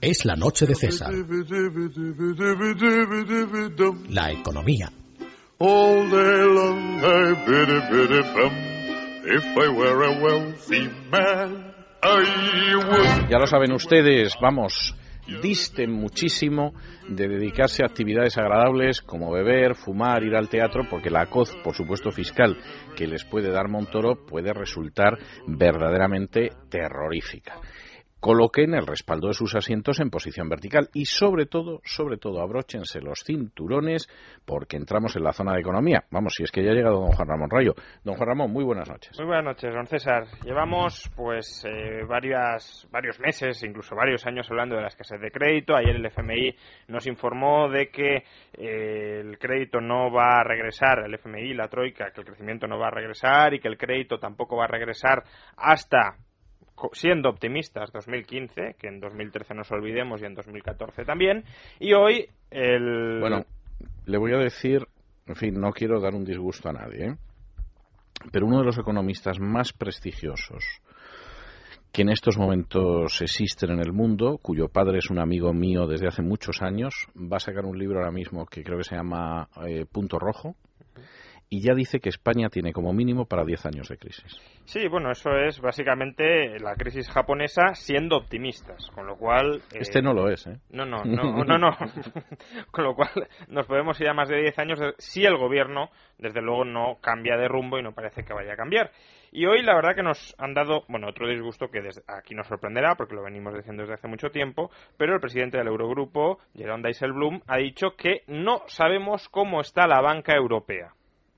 Es la noche de César. La economía. Ya lo saben ustedes, vamos, disten muchísimo de dedicarse a actividades agradables como beber, fumar, ir al teatro, porque la coz, por supuesto, fiscal que les puede dar Montoro puede resultar verdaderamente terrorífica coloquen el respaldo de sus asientos en posición vertical y sobre todo, sobre todo, abróchense los cinturones porque entramos en la zona de economía. Vamos, si es que ya ha llegado don Juan Ramón Rayo. Don Juan Ramón, muy buenas noches. Muy buenas noches, don César. Llevamos pues eh, varias, varios meses, incluso varios años hablando de la escasez de crédito. Ayer el FMI nos informó de que eh, el crédito no va a regresar, el FMI, la Troika, que el crecimiento no va a regresar y que el crédito tampoco va a regresar hasta siendo optimistas 2015, que en 2013 nos olvidemos y en 2014 también, y hoy el... Bueno, le voy a decir, en fin, no quiero dar un disgusto a nadie, ¿eh? pero uno de los economistas más prestigiosos que en estos momentos existen en el mundo, cuyo padre es un amigo mío desde hace muchos años, va a sacar un libro ahora mismo que creo que se llama eh, Punto Rojo, y ya dice que España tiene como mínimo para 10 años de crisis. Sí, bueno, eso es básicamente la crisis japonesa siendo optimistas, con lo cual... este no lo es, ¿eh? No, no, no, no, no. con lo cual nos podemos ir a más de 10 años si el gobierno, desde luego, no cambia de rumbo y no parece que vaya a cambiar. Y hoy la verdad que nos han dado, bueno, otro disgusto que desde aquí nos sorprenderá porque lo venimos diciendo desde hace mucho tiempo, pero el presidente del Eurogrupo, Jerome Dijsselbloem, ha dicho que no sabemos cómo está la banca europea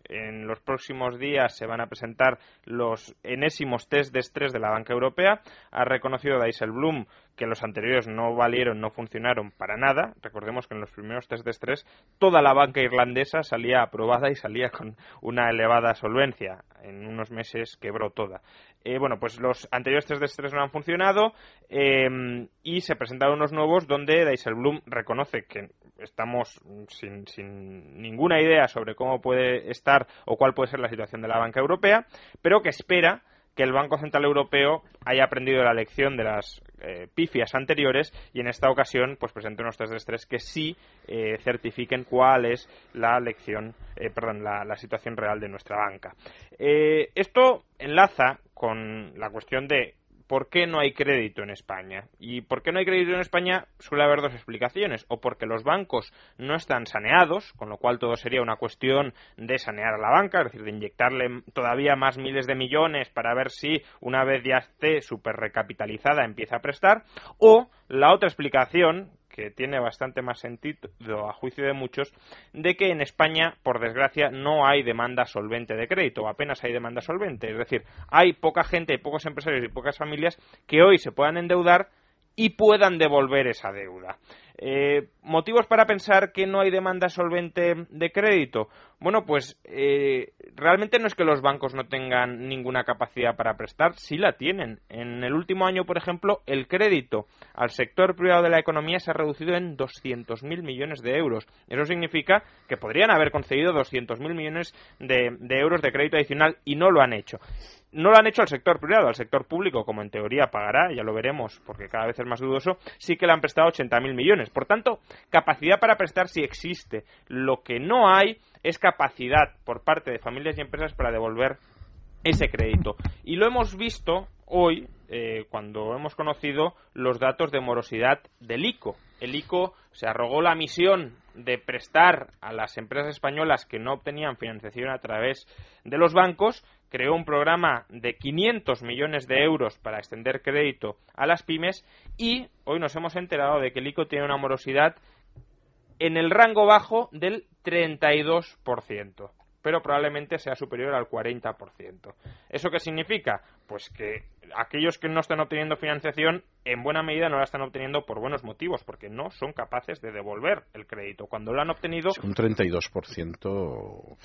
en los próximos días se van a presentar los enésimos test de estrés de la banca europea. Ha reconocido Dijsselbloem que los anteriores no valieron, no funcionaron para nada. Recordemos que en los primeros test de estrés toda la banca irlandesa salía aprobada y salía con una elevada solvencia. En unos meses quebró toda. Eh, bueno, pues los anteriores test de estrés no han funcionado eh, y se presentaron unos nuevos donde Dijsselbloem reconoce que estamos sin, sin ninguna idea sobre cómo puede estar o cuál puede ser la situación de la banca europea, pero que espera que el Banco Central Europeo haya aprendido la lección de las eh, pifias anteriores y en esta ocasión pues presente unos test de estrés que sí eh, certifiquen cuál es la lección, eh, perdón, la, la, situación real de nuestra banca. esto enlaza con la cuestión de ¿por qué no hay crédito en España? Y por qué no hay crédito en España suele haber dos explicaciones. O porque los bancos no están saneados, con lo cual todo sería una cuestión de sanear a la banca, es decir, de inyectarle todavía más miles de millones para ver si una vez ya esté súper recapitalizada empieza a prestar. O la otra explicación, que tiene bastante más sentido a juicio de muchos, de que en España, por desgracia, no hay demanda solvente de crédito, apenas hay demanda solvente. Es decir, hay poca gente, hay pocos empresarios y pocas familias que hoy se puedan endeudar y puedan devolver esa deuda. Eh, ¿Motivos para pensar que no hay demanda solvente de crédito? Bueno, pues eh, realmente no es que los bancos no tengan ninguna capacidad para prestar, sí la tienen. En el último año, por ejemplo, el crédito al sector privado de la economía se ha reducido en 200.000 millones de euros. Eso significa que podrían haber concedido 200.000 millones de, de euros de crédito adicional y no lo han hecho no lo han hecho al sector privado, al sector público, como en teoría pagará, ya lo veremos porque cada vez es más dudoso, sí que le han prestado 80.000 millones. Por tanto, capacidad para prestar sí existe. Lo que no hay es capacidad por parte de familias y empresas para devolver ese crédito. Y lo hemos visto hoy eh, cuando hemos conocido los datos de morosidad del ICO. El ICO se arrogó la misión de prestar a las empresas españolas que no obtenían financiación a través de los bancos, creó un programa de 500 millones de euros para extender crédito a las pymes y hoy nos hemos enterado de que el ICO tiene una morosidad en el rango bajo del 32% pero probablemente sea superior al 40%. ¿Eso qué significa? Pues que aquellos que no están obteniendo financiación en buena medida no la están obteniendo por buenos motivos, porque no son capaces de devolver el crédito. Cuando lo han obtenido... Un 32%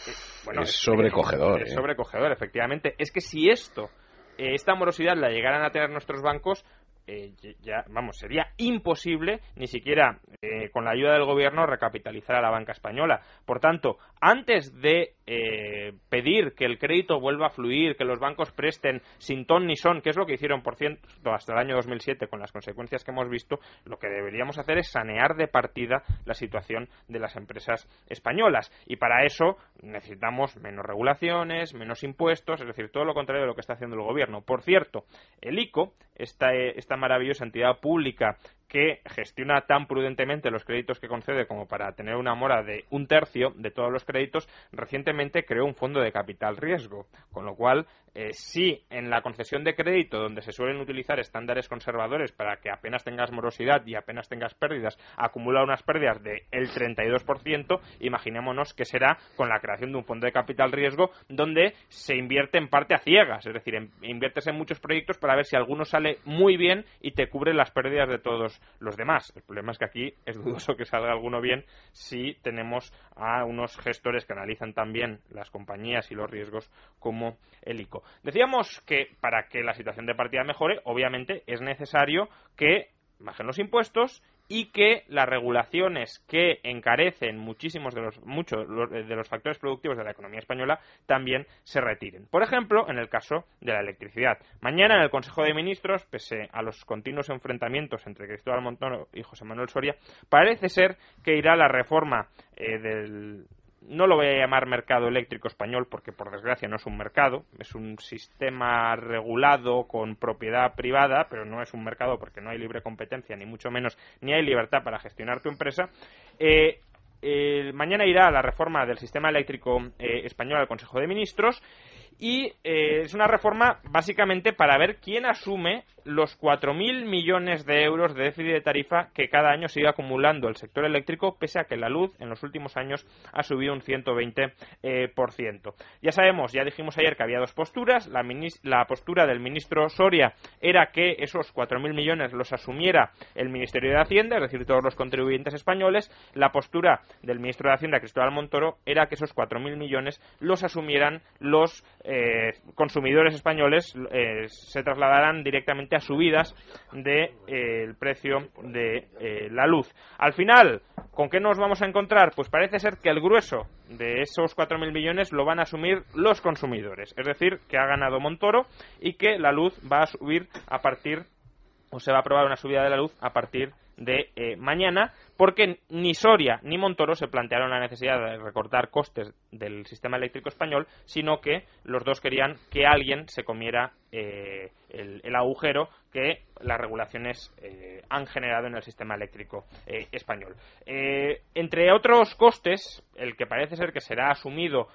bueno, es sobrecogedor. Es, ¿eh? sobrecogedor, efectivamente. Es que si esto, eh, esta morosidad la llegaran a tener nuestros bancos, eh, ya, vamos, sería imposible ni siquiera eh, con la ayuda del gobierno recapitalizar a la banca española. Por tanto, antes de eh, pedir que el crédito vuelva a fluir, que los bancos presten sin ton ni son, que es lo que hicieron, por cierto, hasta el año 2007 con las consecuencias que hemos visto, lo que deberíamos hacer es sanear de partida la situación de las empresas españolas. Y para eso necesitamos menos regulaciones, menos impuestos, es decir, todo lo contrario de lo que está haciendo el gobierno. Por cierto, el ICO, esta, esta maravillosa entidad pública que gestiona tan prudentemente los créditos que concede como para tener una mora de un tercio de todos los créditos, recientemente creó un fondo de capital riesgo, con lo cual eh, si en la concesión de crédito, donde se suelen utilizar estándares conservadores para que apenas tengas morosidad y apenas tengas pérdidas, acumula unas pérdidas del el 32%, imaginémonos que será con la creación de un fondo de capital riesgo donde se invierte en parte a ciegas, es decir, inviertes en muchos proyectos para ver si alguno sale muy bien y te cubre las pérdidas de todos los demás. El problema es que aquí es dudoso que salga alguno bien si tenemos a unos gestores que analizan también las compañías y los riesgos como el ICO. Decíamos que para que la situación de partida mejore, obviamente es necesario que bajen los impuestos y que las regulaciones que encarecen muchísimos de los muchos de los factores productivos de la economía española también se retiren. Por ejemplo, en el caso de la electricidad. Mañana en el Consejo de Ministros, pese a los continuos enfrentamientos entre Cristóbal Montoro y José Manuel Soria, parece ser que irá la reforma eh, del, no lo voy a llamar mercado eléctrico español porque por desgracia no es un mercado, es un sistema regulado con propiedad privada, pero no es un mercado porque no hay libre competencia, ni mucho menos, ni hay libertad para gestionar tu empresa. Eh, mañana irá la reforma del sistema eléctrico eh, español al Consejo de Ministros y eh, es una reforma básicamente para ver quién asume los 4.000 millones de euros de déficit de tarifa que cada año sigue acumulando el sector eléctrico, pese a que la luz en los últimos años ha subido un 120%. Eh, por ciento. Ya sabemos, ya dijimos ayer que había dos posturas. La, la postura del ministro Soria era que esos 4.000 millones los asumiera el Ministerio de Hacienda, es decir, todos los contribuyentes españoles. La postura del ministro de Hacienda, Cristóbal Montoro, era que esos 4.000 millones los asumieran los eh, consumidores españoles, eh, se trasladaran directamente a subidas del de, eh, precio de eh, la luz. Al final, ¿con qué nos vamos a encontrar? Pues parece ser que el grueso de esos 4.000 millones lo van a asumir los consumidores. Es decir, que ha ganado Montoro y que la luz va a subir a partir, o se va a aprobar una subida de la luz a partir de mañana, porque ni Soria ni Montoro se plantearon la necesidad de recortar costes del sistema eléctrico español, sino que los dos querían que alguien se comiera eh, el, agujero que las regulaciones eh, han generado en el sistema eléctrico español. entre otros costes, el que parece ser que será asumido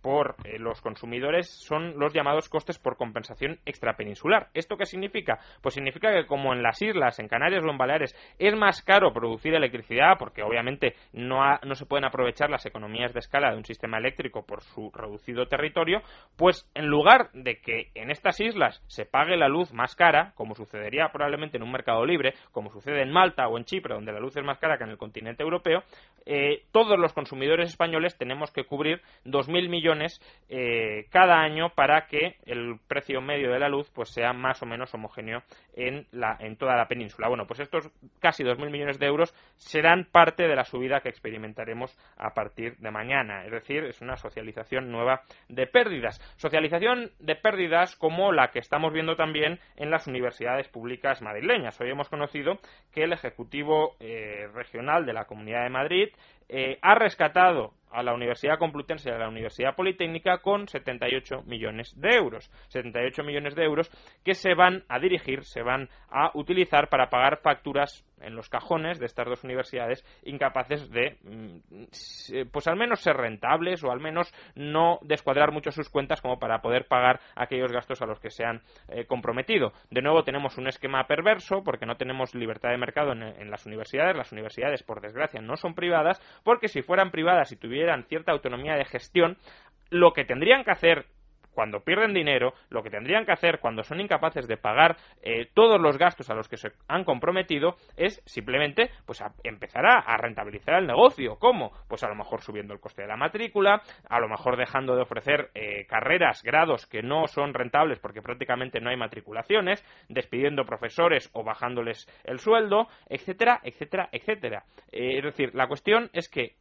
por los consumidores son los llamados costes por compensación extrapeninsular. ¿Esto qué significa? Pues significa que como en las islas, en Canarias o en Baleares, es más caro producir electricidad porque obviamente no, no se pueden aprovechar las economías de escala de un sistema eléctrico por su reducido territorio, pues en lugar de que en estas islas se pague la luz más cara, como sucedería probablemente en un mercado libre, como sucede en Malta o en Chipre, donde la luz es más cara que en el continente europeo, eh, todos los consumidores españoles tenemos que cubrir 2.000 millones eh, cada año para que el precio medio de la luz pues sea más o menos homogéneo en, la, en toda la península. Bueno, pues estos casi casi 2.000 millones de euros serán parte de la subida que experimentaremos a partir de mañana. Es decir, es una socialización nueva de pérdidas. Socialización de pérdidas como la que estamos viendo también en las universidades públicas madrileñas. Hoy hemos conocido que el Ejecutivo eh, Regional de la Comunidad de Madrid eh, ha rescatado a la Universidad Complutense y a la Universidad Politécnica con 78 millones de euros. 78 millones de euros que se van a dirigir, se van a utilizar para pagar facturas en los cajones de estas dos universidades incapaces de, mm, pues al menos ser rentables o al menos no descuadrar mucho sus cuentas como para poder pagar aquellos gastos a los que se han eh, comprometido. De nuevo tenemos un esquema perverso porque no tenemos libertad de mercado en, en las universidades. Las universidades, por desgracia, no son privadas porque si fueran privadas y tuvieran cierta autonomía de gestión, lo que tendrían que hacer cuando pierden dinero, lo que tendrían que hacer cuando son incapaces de pagar eh, todos los gastos a los que se han comprometido es simplemente pues empezar a, rentabilizar el negocio. ¿Cómo? Pues a lo mejor subiendo el coste de la matrícula, a lo mejor dejando de ofrecer eh, carreras, grados que no son rentables porque prácticamente no hay matriculaciones, despidiendo profesores o bajándoles el sueldo, etcétera, etcétera, etcétera. Eh, es decir, la cuestión es que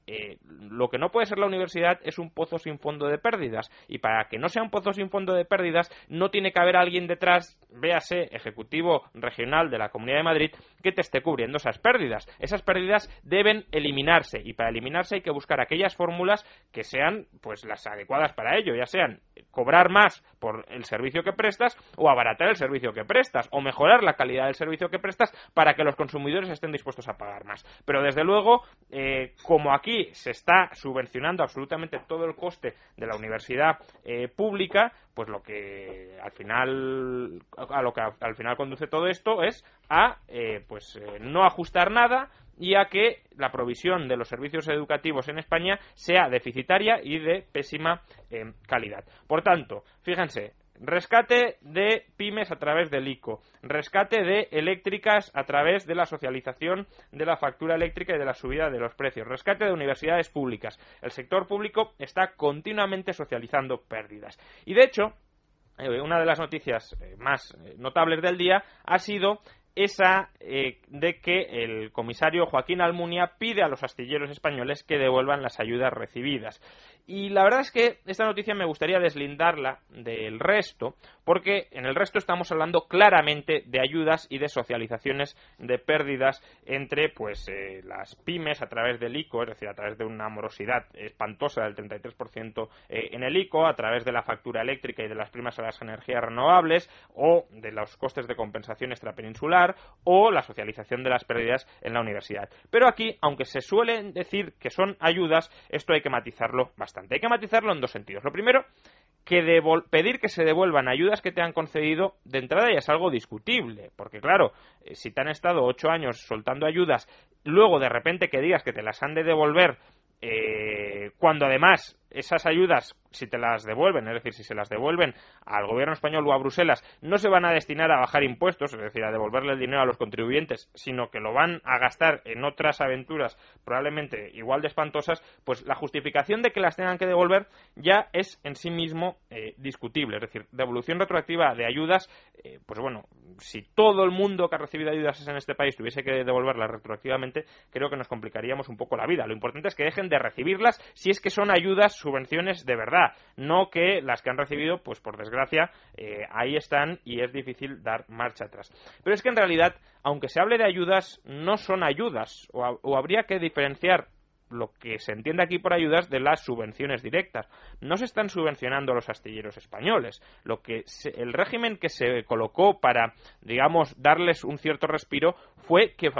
lo que no puede ser la universidad es un pozo sin fondo de pérdidas y para que no sea un pozo sin fondo de pérdidas, no tiene que haber alguien detrás, véase, ejecutivo regional de la Comunidad de Madrid, que te esté cubriendo esas pérdidas. Esas pérdidas deben eliminarse y para eliminarse hay que buscar aquellas fórmulas que sean pues las adecuadas para ello, ya sean cobrar más por el servicio que prestas o abaratar el servicio que prestas o mejorar la calidad del servicio que prestas para que los consumidores estén dispuestos a pagar más. Pero desde luego, eh, como aquí se está subvencionando absolutamente todo el coste de la universidad eh, pública, pues lo que al final a lo que al final conduce todo esto es a eh, pues no ajustar nada y a que la provisión de los servicios educativos en España sea deficitaria y de pésima eh, calidad. Por tanto, fíjense, Rescate de pymes a través del ICO. Rescate de eléctricas a través de la socialización de la factura eléctrica y de la subida de los precios. Rescate de universidades públicas. El sector público está continuamente socializando pérdidas. Y de hecho, eh, una de las noticias eh, más notables del día ha sido esa eh, de que el comisario Joaquín Almunia pide a los astilleros españoles que devuelvan las ayudas recibidas. Y la verdad es que esta noticia me gustaría deslindarla del resto, porque en el resto estamos hablando claramente de ayudas y de socializaciones de pérdidas entre pues eh, las pymes a través del ICO, es decir, a través de una morosidad espantosa del 33% eh, en el ICO, a través de la factura eléctrica y de las primas a las energías renovables, o de los costes de compensación extrapeninsular, o la socialización de las pérdidas en la universidad. Pero aquí, aunque se suele decir que son ayudas, esto hay que matizarlo bastante. Hay que matizarlo en dos sentidos. Lo primero, que pedir que se devuelvan ayudas que te han concedido de entrada ya es algo discutible, porque claro, eh, si te han estado ocho años soltando ayudas, luego de repente que digas que te las han de devolver, eh, cuando además esas ayudas si te las devuelven, es decir, si se las devuelven al gobierno español o a Bruselas, no se van a destinar a bajar impuestos, es decir, a devolverle el dinero a los contribuyentes, sino que lo van a gastar en otras aventuras probablemente igual de espantosas, pues la justificación de que las tengan que devolver ya es en sí mismo eh, discutible. Es decir, devolución retroactiva de ayudas, eh, pues bueno, si todo el mundo que ha recibido ayudas en este país tuviese que devolverlas retroactivamente, creo que nos complicaríamos un poco la vida. Lo importante es que dejen de recibirlas si es que son ayudas, subvenciones de verdad no que las que han recibido, pues por desgracia, eh, ahí están y es difícil dar marcha atrás. Pero es que en realidad, aunque se hable de ayudas, no son ayudas, o habría que diferenciar lo que se entiende aquí por ayudas de las subvenciones directas. No se están subvencionando los astilleros españoles. Lo que el régimen que se colocó para, digamos, darles un cierto respiro fue que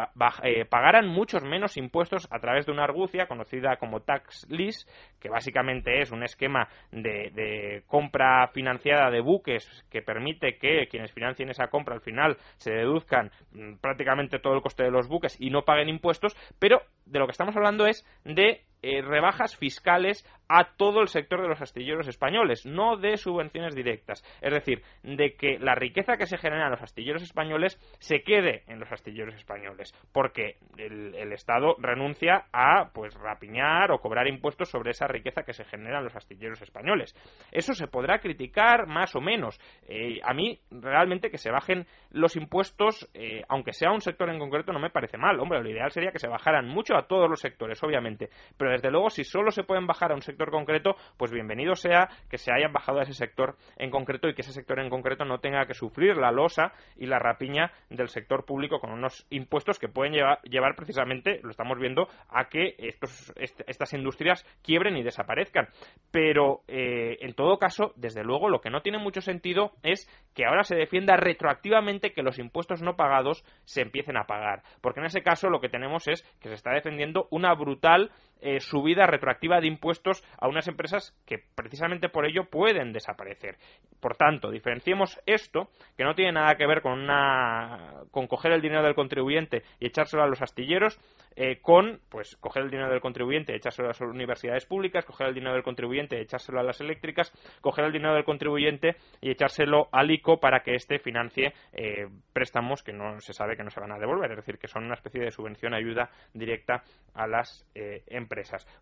eh, pagaran muchos menos impuestos a través de una argucia conocida como tax lease, que básicamente es un esquema de, de compra financiada de buques que permite que quienes financien esa compra al final se deduzcan mm, prácticamente todo el coste de los buques y no paguen impuestos, pero de lo que estamos hablando es de eh, rebajas fiscales a todo el sector de los astilleros españoles, no de subvenciones directas. Es decir, de que la riqueza que se genera en los astilleros españoles se quede en los astilleros españoles, porque el, Estado renuncia a pues rapiñar o cobrar impuestos sobre esa riqueza que se genera en los astilleros españoles. Eso se podrá criticar más o menos. Eh, a mí realmente que se bajen los impuestos, eh, aunque sea un sector en concreto, no me parece mal. Hombre, lo ideal sería que se bajaran mucho a todos los sectores, obviamente, pero desde luego si solo se pueden bajar a un sector concreto, pues bienvenido sea que se hayan bajado a ese sector en concreto y que ese sector en concreto no tenga que sufrir la losa y la rapiña del sector público con unos impuestos que pueden llevar, precisamente, lo estamos viendo, a que estos, estas industrias quiebren y desaparezcan. Pero eh, en todo caso, desde luego, lo que no tiene mucho sentido es que ahora se defienda retroactivamente que los impuestos no pagados se empiecen a pagar. Porque en ese caso lo que tenemos es que se está defendiendo una brutal eh, subida retroactiva de impuestos a unas empresas que precisamente por ello pueden desaparecer. Por tanto, diferenciemos esto, que no tiene nada que ver con, una, con coger el dinero del contribuyente y echárselo a los astilleros, eh, con pues coger el dinero del contribuyente y echárselo a las universidades públicas, coger el dinero del contribuyente y echárselo a las eléctricas, coger el dinero del contribuyente y echárselo al ICO para que éste financie eh, préstamos que no se sabe que no se van a devolver, es decir, que son una especie de subvención, ayuda directa a las eh,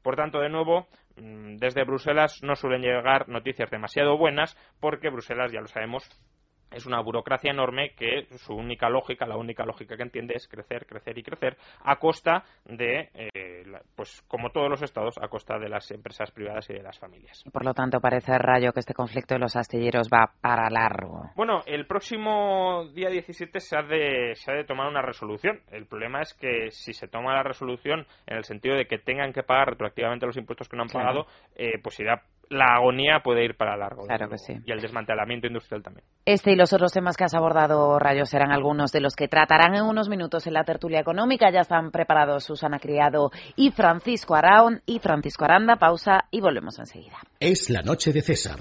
Por tanto, de nuevo, mm, desde Bruselas no suelen llegar noticias demasiado buenas porque Bruselas, ya lo sabemos, es una burocracia enorme que su única lógica, la única lógica que entiende es crecer, crecer y crecer a costa de, eh, pues como todos los estados, a costa de las empresas privadas y de las familias. Por lo tanto, parece rayo que este conflicto de los astilleros va para largo. Bueno, el próximo día 17 se ha, de, se ha de tomar una resolución. El problema es que si se toma la resolución en el sentido de que tengan que pagar retroactivamente los impuestos que no han pagado, eh, pues irá la agonía puede ir para largo. Claro que sí. Y el desmantelamiento industrial también. Este y los otros temas que has abordado, Rayo, serán algunos de los que tratarán en unos minutos en la tertulia económica. Ya están preparados Susana Criado y Francisco Araón y Francisco Aranda. Pausa y volvemos enseguida. Es la noche de César.